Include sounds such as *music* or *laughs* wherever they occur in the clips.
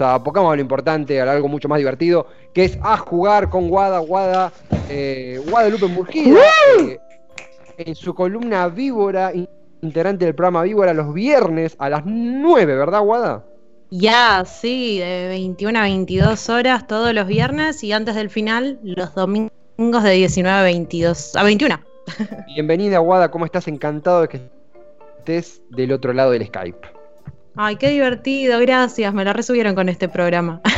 a, pongamos a lo importante, a algo mucho más divertido, que es a jugar con Guada, Guada, eh, Guadalupe Murgida, eh, en su columna Víbora, integrante del programa Víbora, los viernes a las 9, ¿verdad, Guada? Ya, sí, de 21 a 22 horas todos los viernes y antes del final los domingos de 19 a 22 a 21. *laughs* Bienvenida, Guada, ¿cómo estás? Encantado de que estés del otro lado del Skype. Ay, qué divertido, gracias, me la resubieron con este programa. *laughs*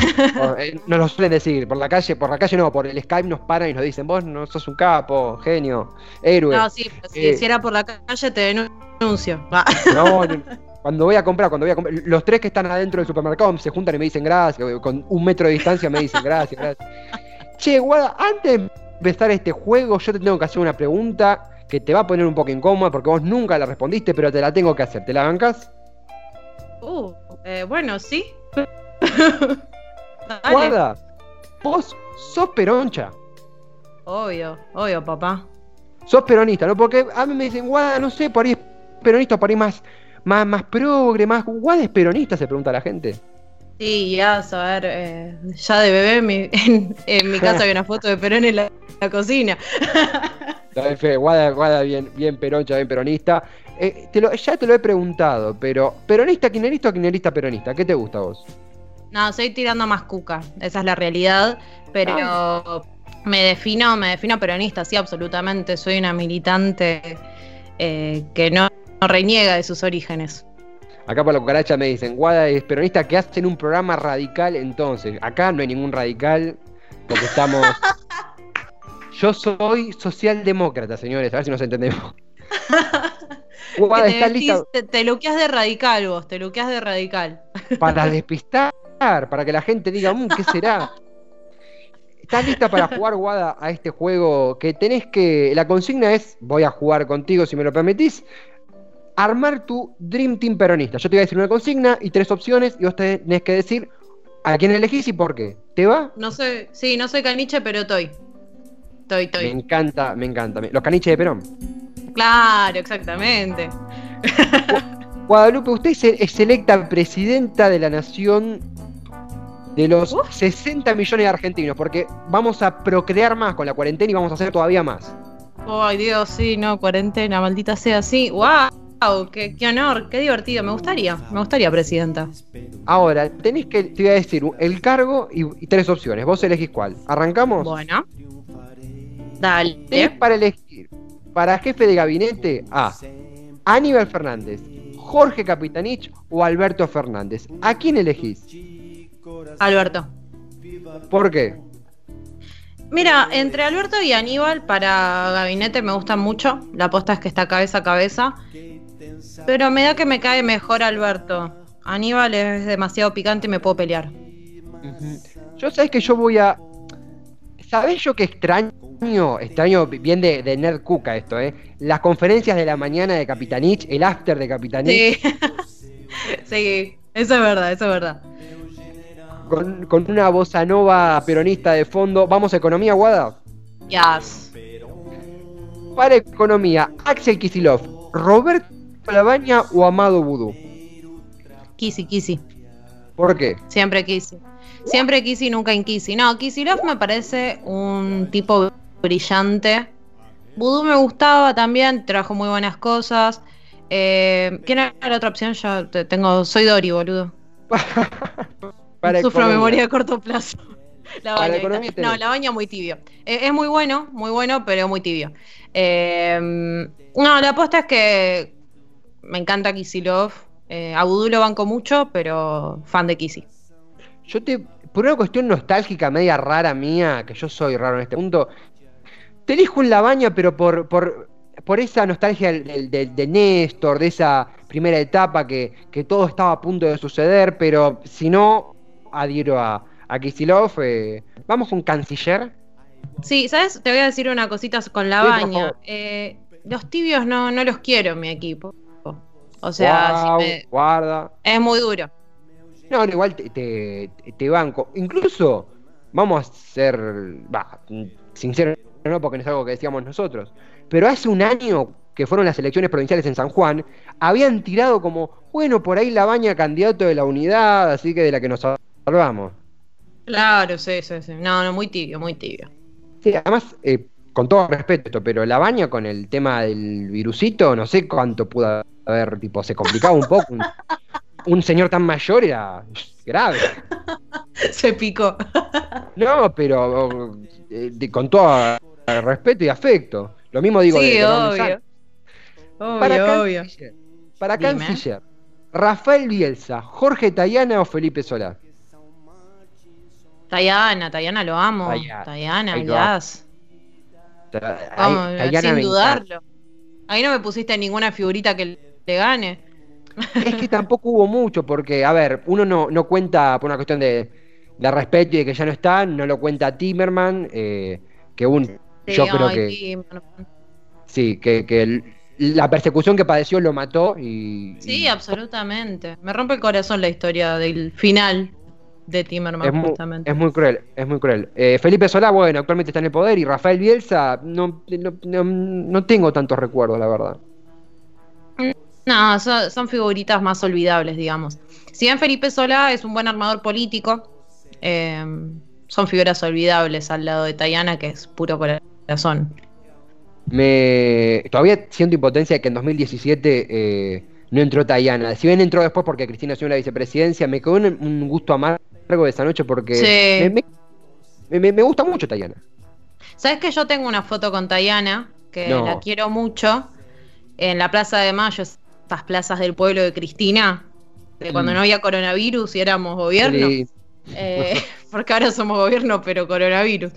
Eh, nos lo suelen decir, por la calle, por la calle no, por el Skype nos paran y nos dicen, vos no sos un capo, genio, héroe. No, sí, pero si, eh, era por la calle te denuncio. No, *laughs* cuando voy a comprar, cuando voy a comprar, los tres que están adentro del supermercado se juntan y me dicen gracias, con un metro de distancia me dicen gracias, gracias. Che, Guada, antes de empezar este juego, yo te tengo que hacer una pregunta que te va a poner un poco incómoda porque vos nunca la respondiste, pero te la tengo que hacer. ¿Te la bancas? Uh, eh, bueno, sí. *laughs* Guarda, vos sos peroncha. Obvio, obvio, papá. Sos peronista, ¿no? Porque a mí me dicen, Guada, no sé, por ahí es peronista, por ahí más, más, más progre, más. Guada es peronista, se pregunta la gente. Sí, ya, a ver, eh, ya de bebé *laughs* en, mi *laughs* casa había una foto de Perón en la, cocina. Guada, Guada bien, bien peroncha, bien peronista. Eh, ya te lo he preguntado, pero ¿peronista, quinerista o quinerista, peronista? ¿Qué te gusta a vos? No, soy tirando más cuca, esa es la realidad, pero ah. me defino, me defino peronista, sí, absolutamente. Soy una militante eh, que no, reniega de sus orígenes. Acá por la cucaracha me dicen, Guada es peronista que hacen un programa radical, entonces, acá no hay ningún radical, porque estamos... *laughs* Yo soy socialdemócrata, señores, a ver si nos entendemos. *laughs* te, te, luqueas de radical vos, te luqueas de radical. *laughs* Para despistar, para que la gente diga, mmm, ¿qué será? ¿Estás lista para jugar, Guada, a este juego que tenés que... La consigna es, voy a jugar contigo si me lo permitís, armar tu Dream Team peronista. Yo te voy a decir una consigna y tres opciones y vos tenés que decir a quién elegís y por qué. ¿Te va? No sé, sí, no soy caniche, pero estoy. Estoy, estoy. Me encanta, me encanta. Los caniches de Perón. Claro, exactamente. Guadalupe, usted es electa presidenta de la nación de los 60 millones de argentinos, porque vamos a procrear más con la cuarentena y vamos a hacer todavía más. Ay, Dios, sí, no, cuarentena, maldita sea, sí. ¡Wow! Qué, qué, honor, qué divertido. Me gustaría, me gustaría, presidenta. Ahora, tenéis que, te voy a decir, el cargo y, tres opciones. Vos elegís cuál. ¿Arrancamos? Bueno. Dale. Es para elegir para jefe de gabinete a Aníbal Fernández, Jorge Capitanich o Alberto Fernández. ¿A quién elegís? Alberto. ¿Por qué? Mira, entre Alberto y Aníbal para gabinete me gustan mucho. La aposta es que está cabeza a cabeza. Pero me da que me cae mejor Alberto. Aníbal es demasiado picante y me puedo pelear. Yo sabes que yo voy a. ¿Sabes yo qué extraño? extraño, bien de, de Nerd Cuca esto, ¿eh? Las conferencias de la mañana de Capitanich, el after de Capitanich. Sí, *laughs* sí eso es verdad, eso es verdad. Con, con, una bossa nova peronista de fondo. ¿Vamos a economía, Guada? Yes. Para economía, Axel Kisilov, Roberto Labaña o Amado Vudú. Kisi, Kisi. ¿Por qué? Siempre Kisi. Siempre Kisi, nunca en Kisi. No, Kisilov me parece un tipo brillante. Voodoo me gustaba también, trajo muy buenas cosas. Eh, ¿Quién era la otra opción? Ya tengo, soy Dori, boludo. *laughs* Sufro memoria de corto plazo. La baña, no, la baña muy tibio. Eh, es muy bueno, muy bueno, pero muy tibio. Eh, no, la apuesta es que me encanta Kisilov. A Voodoo lo banco mucho, pero fan de Kisi. Yo te, por una cuestión nostálgica media rara mía, que yo soy raro en este punto, te elijo en la baña, pero por, por, por esa nostalgia de, Néstor, de esa primera etapa que, todo estaba a punto de suceder, pero si no, adhiero a, a Kisilov. Eh, vamos con Canciller. Sí, ¿sabes? Te voy a decir una cosita con la baña. Eh, los tibios no, no los quiero en mi equipo. O sea, guarda. es muy duro. No, igual te, te, banco. Incluso, vamos a ser va, sinceros, no porque no es algo que decíamos nosotros, pero hace un año, que fueron las elecciones provinciales en San Juan, habían tirado como, bueno, por ahí la baña candidato de la unidad, así que de la que nos salvamos. Claro, sí, sí, sí. No, no, muy tibio, muy tibio. Sí, además, eh, con todo respeto, pero la baña con el tema del virusito, no sé cuánto pudo haber, tipo, se complicaba un poco. un, señor tan mayor era grave. *laughs* Se picó. No, pero eh, con todo respeto y afecto. Lo mismo digo sí, obvio. para obvio. para Canciller, Rafael Bielsa, Jorge Tayana o Felipe Solá. Tayana, Tayana lo amo. Tayana, jazz. sin dudarlo. Ahí no me pusiste ninguna figurita que le gane. Es que tampoco hubo mucho, porque, a ver, uno no, no cuenta por una cuestión de, de, respeto y de que ya no está, no lo cuenta Timerman, eh, que un yo creo que. Sí, que, la persecución que padeció lo mató y. Sí, absolutamente. Me rompe el corazón la historia del final de Timerman, es justamente. es muy cruel, es muy cruel. Eh, Felipe Solá, bueno, actualmente está en el poder y Rafael Bielsa, no, no, tengo tantos recuerdos, la verdad. No, son, figuritas más olvidables, digamos. Si bien Felipe Solá es un buen armador político, eh, son figuras olvidables al lado de Tayana, que es puro corazón razón. Me, todavía siento impotencia de que en 2017 eh, no entró Tayana. Si bien entró después porque Cristina asumió la vicepresidencia, me quedó un, gusto amargo de esa noche porque me, gusta mucho Tayana. ¿Sabes que yo tengo una foto con Tayana, que la quiero mucho, en la Plaza de Mayo, estas plazas del pueblo de Cristina, de cuando mm. no había coronavirus y éramos gobierno? Eh, *laughs* porque ahora somos gobierno, pero coronavirus.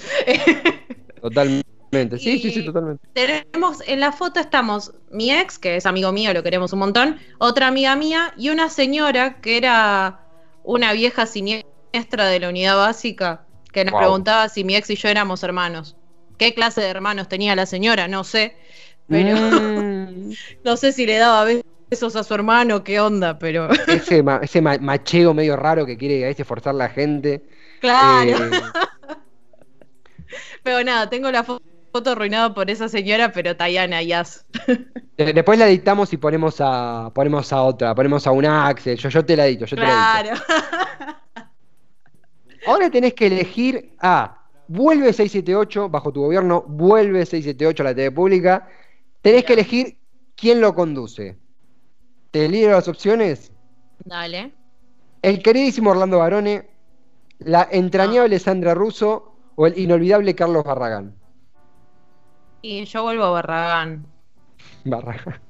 *laughs* Totalmente sí, sí, sí, totalmente. Tenemos, en la foto estamos mi ex, que es amigo mío, lo queremos un montón, otra amiga mía y una señora que era una vieja siniestra de la unidad básica, que nos preguntaba si mi ex y yo éramos hermanos. ¿Qué clase de hermanos tenía la señora? No sé, pero mm. *laughs* no sé si le daba besos a su hermano, qué onda, pero... *laughs* ese, ese macheo medio raro que quiere a veces forzar la gente. Claro. Eh, *laughs* pero nada, tengo la foto foto arruinada por esa señora, pero Tayana, Yas. *laughs* Después la editamos y ponemos a ponemos a otra, ponemos a una Axel. Yo, yo te la edito, yo te la edito. Ahora tenés que elegir a vuelve 678 bajo tu gobierno, vuelve 678 a la TV pública. Tenés que elegir quién lo conduce. ¿Te libero las opciones? Dale. El queridísimo Orlando Barone, la entrañable Sandra Russo o el inolvidable Carlos Barragán. Y yo vuelvo a Barragán. Barragán.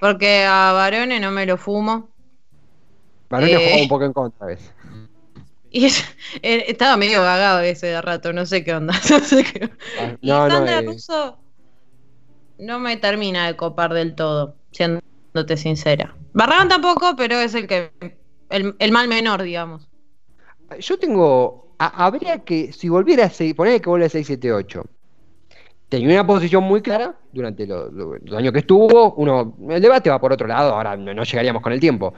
Porque a Barone no me lo fumo. Barone eh, un poco en contra, ¿ves? *laughs* Y eh, estaba medio vagado ese de rato, no sé qué onda. *laughs* No sé qué... Ah, y Sandra eh. Russo no me termina de copar del todo, siéndote sincera. Barragán tampoco, pero es el que. El, el mal menor, digamos. Yo tengo. habría que. Si volviera a poner que vuelve a 678 tenía una posición muy clara durante los, años que estuvo. Uno, el debate va por otro lado, ahora no, llegaríamos con el tiempo.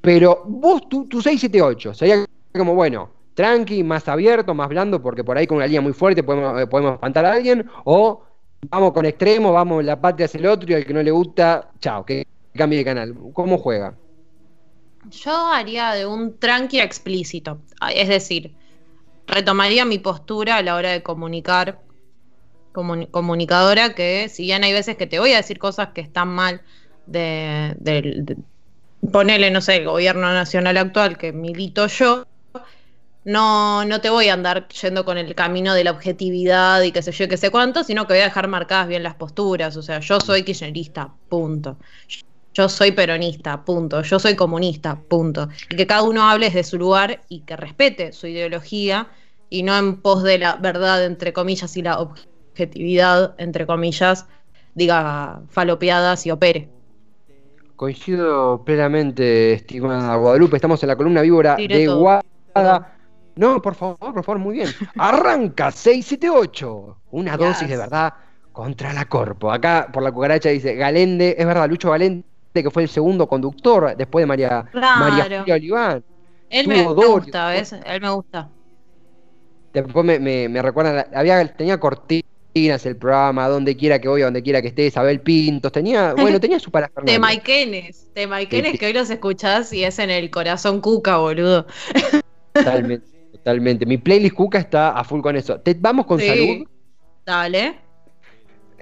Pero vos, tu, tu 678, sería como, bueno, tranqui, más abierto, más blando, porque por ahí con una línea muy fuerte podemos, eh, podemos espantar a alguien, o vamos con extremo, vamos, la patria es el otro y al que no le gusta, chao, que cambie de canal. ¿Cómo juega? Yo haría de un tranqui explícito, es decir, retomaría mi postura a la hora de comunicar comunicadora que si bien hay veces que te voy a decir cosas que están mal de, ponerle, no sé, el gobierno nacional actual que milito yo, no, no te voy a andar yendo con el camino de la objetividad y qué sé yo, qué sé cuánto, sino que voy a dejar marcadas bien las posturas. O sea, yo soy kirchnerista, punto. Yo soy peronista, punto. Yo soy comunista, punto. Y que cada uno hable desde su lugar y que respete su ideología y no en pos de la verdad, entre comillas, y la objetividad entre comillas, diga falopeadas y opere. Coincido plenamente, estimada Guadalupe. Estamos en la columna víbora de Guada. No, por favor, por favor, muy bien. Arranca 678. Una dosis de verdad contra la corpo. Acá por la cucaracha dice Galende, es verdad, Lucho Galende, que fue el segundo conductor después de María, María Oliván. Él me, gusta, ¿ves? Él me gusta. Después me, me, recuerda, había, tenía cortito el programa, donde quiera que voy, donde quiera que esté, Isabel Pintos, tenía, *laughs* bueno, tenía su parafernalia. De Maiquenes, de Maiquenes que hoy los escuchás y es en el corazón cuca, boludo. *laughs* Totalmente, totalmente. Mi playlist cuca está a full con eso. ¿Te, ¿Vamos con salud? Dale.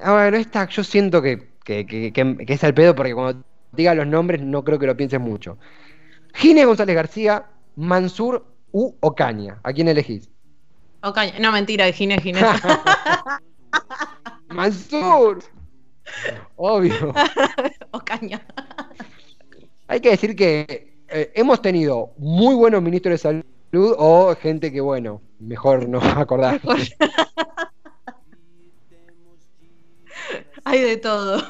Ah, bueno, esta yo siento que, que, que, que, es al pedo porque cuando diga los nombres no creo que lo pienses mucho. Gine González García, Mansur u Ocaña. ¿A quién elegís? Ocaña. No, mentira, Gine, Gine. *laughs* Mansur. Obvio. *laughs* Ocaña. Hay que decir que eh, hemos tenido muy buenos ministros de salud o gente que, bueno, mejor no *laughs* acordar. hay de todo.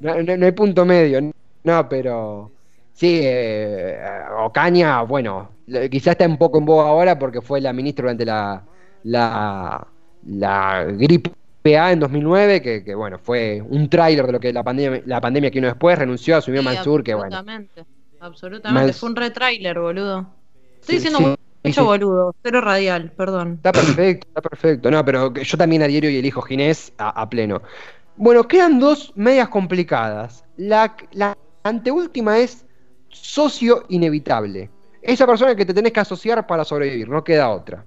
No, hay punto medio. No, pero sí, eh, Ocaña, bueno, quizás está un poco en boga ahora porque fue la ministra durante la, la, la gripe A en 2009, que, que, bueno, fue un tráiler de lo que la pandemia, la pandemia que vino después, renunció, asumió Mansur, que bueno. Absolutamente, absolutamente, fue un retráiler, boludo. Estoy diciendo mucho boludo, pero radial, perdón. Está perfecto, está perfecto. No, pero yo también adhiero y elijo Ginés a, pleno. Bueno, quedan dos medias complicadas. La, la anteúltima es socio inevitable. Esa persona que te tenés que asociar para sobrevivir, no queda otra.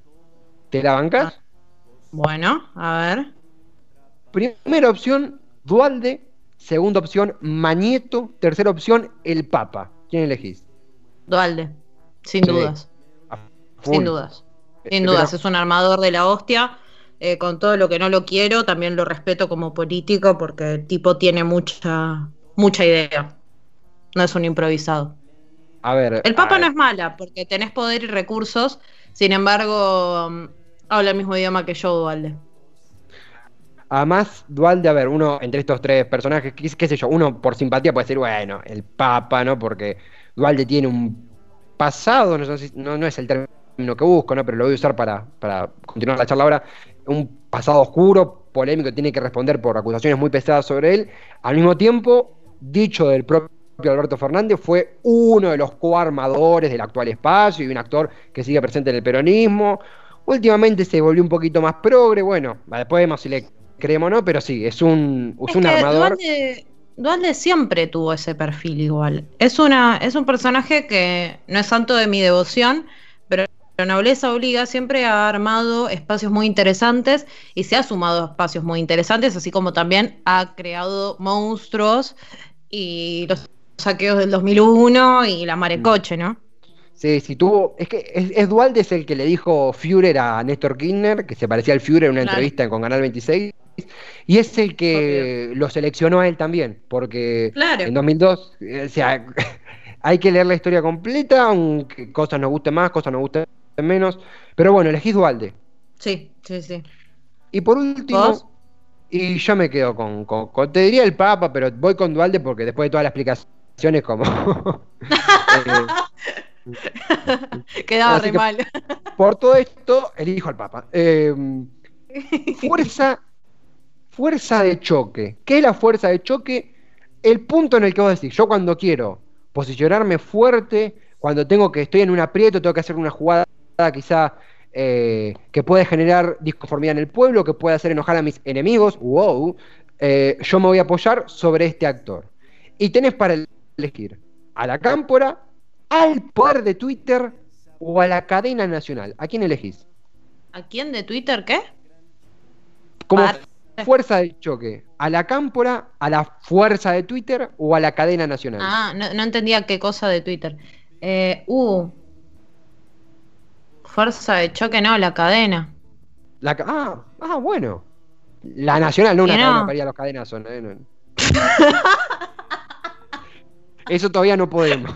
¿Te la bancas? Ah, bueno, a ver. Primera opción, Dualde. Segunda opción, Mañeto. Tercera opción, el Papa. ¿Quién elegís? Dualde, sin dudas. Sin dudas. Sin eh, dudas, es un armador de la hostia. Eh, con todo lo que no lo quiero, también lo respeto como político porque el tipo tiene mucha, mucha idea. No es un improvisado. A ver. El Papa no es mala porque tenés poder y recursos, sin embargo, mm, habla el mismo idioma que yo, Dualde. Además, Dualde, a ver, uno entre estos tres personajes, qué, sé yo, uno por simpatía puede decir, bueno, el Papa, ¿no? Porque Dualde tiene un pasado, no, no, no es el término que busco, ¿no? Pero lo voy a usar para, para continuar la charla ahora un pasado oscuro, polémico, tiene que responder por acusaciones muy pesadas sobre él. Al mismo tiempo, dicho del propio Alberto Fernández, fue uno de los coarmadores del actual espacio y un actor que sigue presente en el peronismo. Últimamente se volvió un poquito más progre, bueno, después vemos si le creemos o no, pero sí, es un, un armador. Dualde, siempre tuvo ese perfil igual. Es, una, es un personaje que no es santo de mi devoción, pero la nobleza obliga siempre ha armado espacios muy interesantes y se ha sumado a espacios muy interesantes, así como también ha creado monstruos y los saqueos del 2001 y la Marecoche, ¿no? Sí, sí, tuvo. Es que es, Dualde es el que le dijo Führer a Néstor Kirchner, que se parecía al Führer en una entrevista con Canal 26, y es el que lo seleccionó a él también, porque en 2002, o sea, *laughs* hay que leer la historia completa, aunque cosas nos gusten más, cosas nos gusten menos. Pero bueno, elegís Dualde. Sí, sí, sí. Y por último, y yo me quedo con, Te diría el Papa, pero voy con Dualde porque después de todas las explicaciones, como. eh, *laughs* *laughs* Quedaba re mal. Por todo esto, elijo al Papa. Em, fuerza, fuerza de choque. ¿Qué es la fuerza de choque? El punto en el que vos decís, yo cuando quiero posicionarme fuerte, cuando tengo que estoy en un aprieto, tengo que hacer una jugada quizá eh, que puede generar disconformidad en el pueblo, que puede hacer enojar a mis enemigos, wow, eh, yo me voy a apoyar sobre este actor. Y tenés para elegir a la cámpora, al poder de Twitter o a la cadena nacional. ¿A quién elegís? ¿A quién de Twitter qué? Como fuerza de choque. ¿A la cámpora, a la fuerza de Twitter o a la cadena nacional? Ah, no, no entendía qué cosa de Twitter. Eh, uh, Fuerza de choque, no, la cadena. La, ah, ah, bueno. La nacional, no una cadena para los cadenazos. ¿no? *laughs* *laughs* Eso todavía no podemos.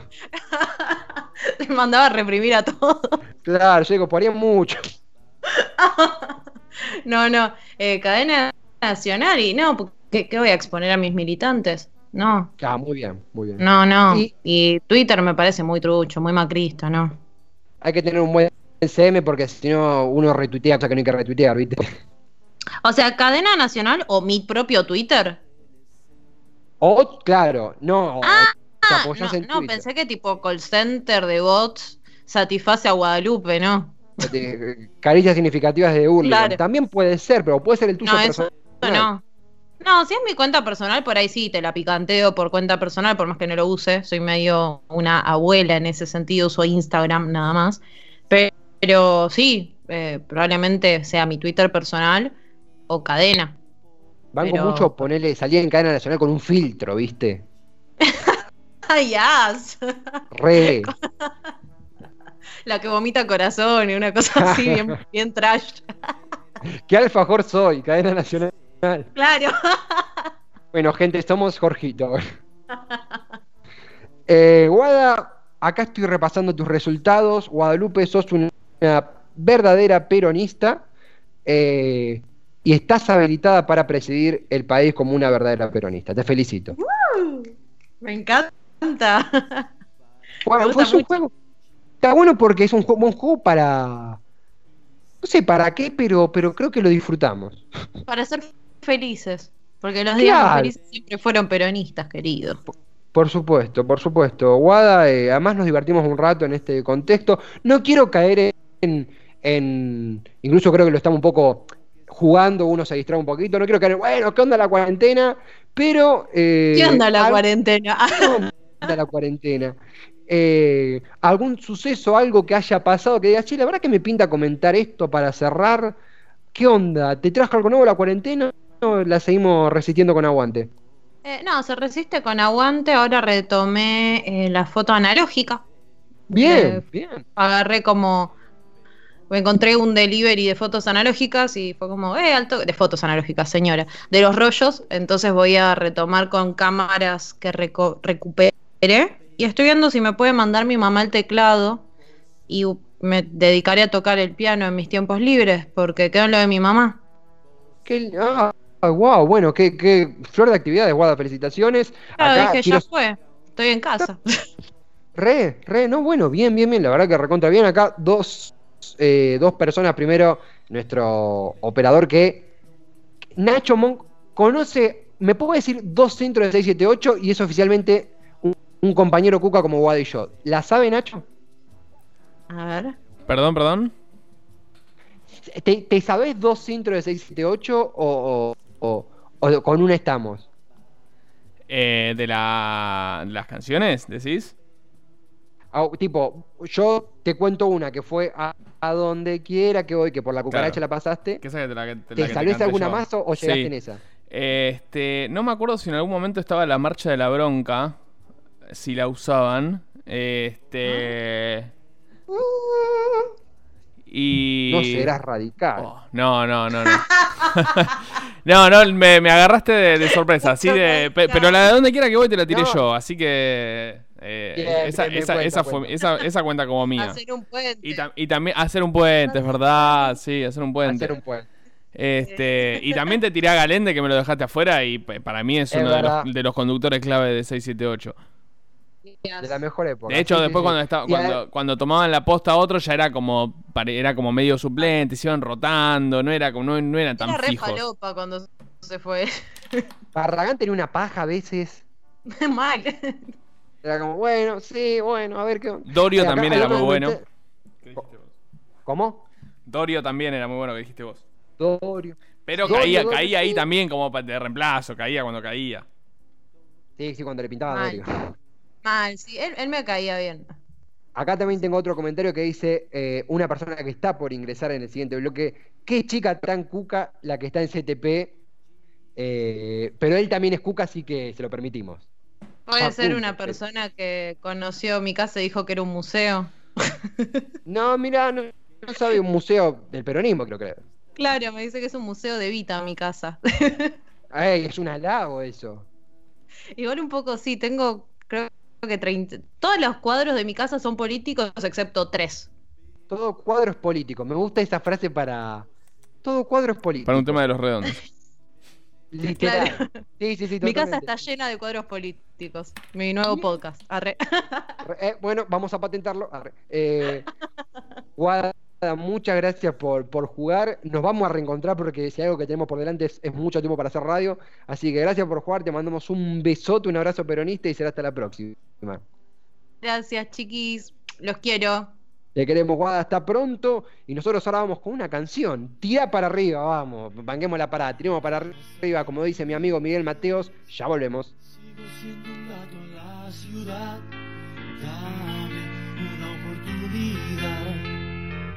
*laughs* Te mandaba a reprimir a todos. Claro, yo podrían mucho. *laughs* no, no. Eh, cadena nacional y no, ¿qué, voy a exponer a mis militantes? No. Ah, muy bien, muy bien. No, no. y Twitter me parece muy trucho, muy macrista, ¿no? Hay que tener un buen CM porque si no uno retuitea o sea que no hay que retuitear, ¿viste? O sea, cadena nacional o mi propio Twitter. O, claro, no. Ah, no, pensé que tipo call center de bots satisface a Guadalupe, ¿no? Caricias significativas de Urli. También puede ser, pero puede ser el tuyo personal no. No, si es mi cuenta personal, por ahí sí, te la picanteo por cuenta personal, por más que no lo use. Soy medio una abuela en ese sentido, uso Instagram nada más. Pero, sí, eh, probablemente sea mi Twitter personal o cadena. Banco mucho ponerle, salir en cadena nacional con un filtro, ¿viste? *laughs* ¡Ay, as! Re. La que vomita corazón y una cosa así, bien, *laughs* bien trash. ¿Qué alfajor soy? Cadena nacional. Claro. Bueno, gente, somos Jorgito. Eh, Guada, acá estoy repasando tus resultados. Guadalupe, sos una verdadera peronista eh, y estás habilitada para presidir el país como una verdadera peronista. Te felicito. me encanta. *laughs* Bueno, pues un juego. Está bueno porque es un juego, un juego para. No sé para qué, pero, pero creo que lo disfrutamos. *laughs* Para ser felices. Porque los días felices siempre fueron peronistas, queridos. Por supuesto, por supuesto. Guada, eh, además nos divertimos un rato en este contexto. No quiero caer en, en, Incluso creo que lo estamos un poco jugando, uno se distrae un poquito. No quiero caer en, bueno, ¿qué onda la cuarentena? Pero... Eh, ¿Qué onda la cuarentena? ¿Qué onda la cuarentena? Eh, algún suceso, algo que haya pasado que digas, che, la verdad que me pinta comentar esto para cerrar. ¿Qué onda? ¿Te trajo algo nuevo la cuarentena? la seguimos resistiendo con aguante? Eh, no, se resiste con aguante. Ahora retomé eh, la foto analógica. Bien, eh, bien. Agarré como. Me encontré un delivery de fotos analógicas y fue como, eh, alto. De fotos analógicas, señora. De los rollos. Entonces voy a retomar con cámaras que recuperé. Y estoy viendo si me puede mandar mi mamá el teclado. Y me dedicaré a tocar el piano en mis tiempos libres. Porque quedó en lo de mi mamá. Que, ah, wow, bueno, qué, flor de actividades, Guada, felicitaciones. Claro, dije, ya fue, estoy en casa. *laughs* Re, re, no, bueno, bien, bien, bien, la verdad que recontra bien. Acá dos, eh, dos personas, primero nuestro operador que Nacho Monk conoce, me puedo decir, dos centros de 678 y es oficialmente un, compañero Cuca como Guada y yo. ¿La sabe Nacho? A ver. Perdón, perdón. ¿Te, te sabes dos centros de 678 o, o, con una estamos? Eh, de, la, las canciones, decís? Ah, tipo, yo te cuento una que fue a, donde quiera que voy, que por la cucaracha la pasaste. ¿Te, la alguna más o, llegaste en esa? Este, no me acuerdo si en algún momento estaba la marcha de la bronca, si la usaban. Este. Y... No serás radical. Oh, no, no, no, no. *laughs* no, no, me, agarraste de, sorpresa. Así de, pero la de donde quiera que voy te la tiré yo. Así que eh, esa, esa, fue, esa, cuenta como mía. Hacer un puente. Y, también hacer un puente, es verdad. Sí, hacer un puente. Hacer un puente. Este, y también te tiré a Galende que me lo dejaste afuera y para mí es, uno de los, de los, conductores clave de 678. De la mejor época. De hecho, después cuando, estaba, cuando, cuando, tomaban la posta a otro ya era como era como medio suplente, se iban rotando, no era como no, no eran tan era fijos. Re cuando se fue. *laughs* Barragán tenía una paja a veces. *laughs* Mal. Era como, bueno, sí, bueno, a ver qué. Dorio también era muy bueno. ¿Cómo? Dorio también era muy bueno que dijiste vos. Dorio. Pero caía, caía ahí también como de reemplazo, caía cuando caía. Sí, sí, cuando le pintaba a Dorio. Mal, sí, él, me caía bien. Acá también tengo otro comentario que dice eh, una persona que está por ingresar en el siguiente bloque. ¿Qué chica tan cuca la que está en CTP? Eh, pero él también es cuca, así que se lo permitimos. Puede ser una persona que conoció mi casa y dijo que era un museo. *laughs* no, mira, no, sabe un museo del peronismo, creo que. Claro, me dice que es un museo de Vita mi casa. *laughs* Ay, es un halago eso. Igual un poco sí, tengo, creo que 30, todos los cuadros de mi casa son políticos excepto tres. Todo cuadro es político. Me gusta esa frase para. Todo cuadro es político. Para un tema de los redondos. *laughs* Literal. Sí, sí, sí, Mi casa está llena de cuadros políticos. Mi nuevo podcast. Arre. Eh, bueno, vamos a patentarlo. Arre. Eh, *laughs* muchas gracias por, por, jugar. Nos vamos a reencontrar porque si algo que tenemos por delante es, mucho tiempo para hacer radio. Así que gracias por jugar, te mandamos un besote, un abrazo peronista y será hasta la próxima. Gracias, chiquis. Los quiero. Te queremos, Guada, hasta pronto. Y nosotros ahora vamos con una canción. Tira para arriba, vamos. Banquemos la parada, tiremos para arriba, como dice mi amigo Miguel Mateos. Ya volvemos. Sigo siendo un gato la ciudad. Dame una oportunidad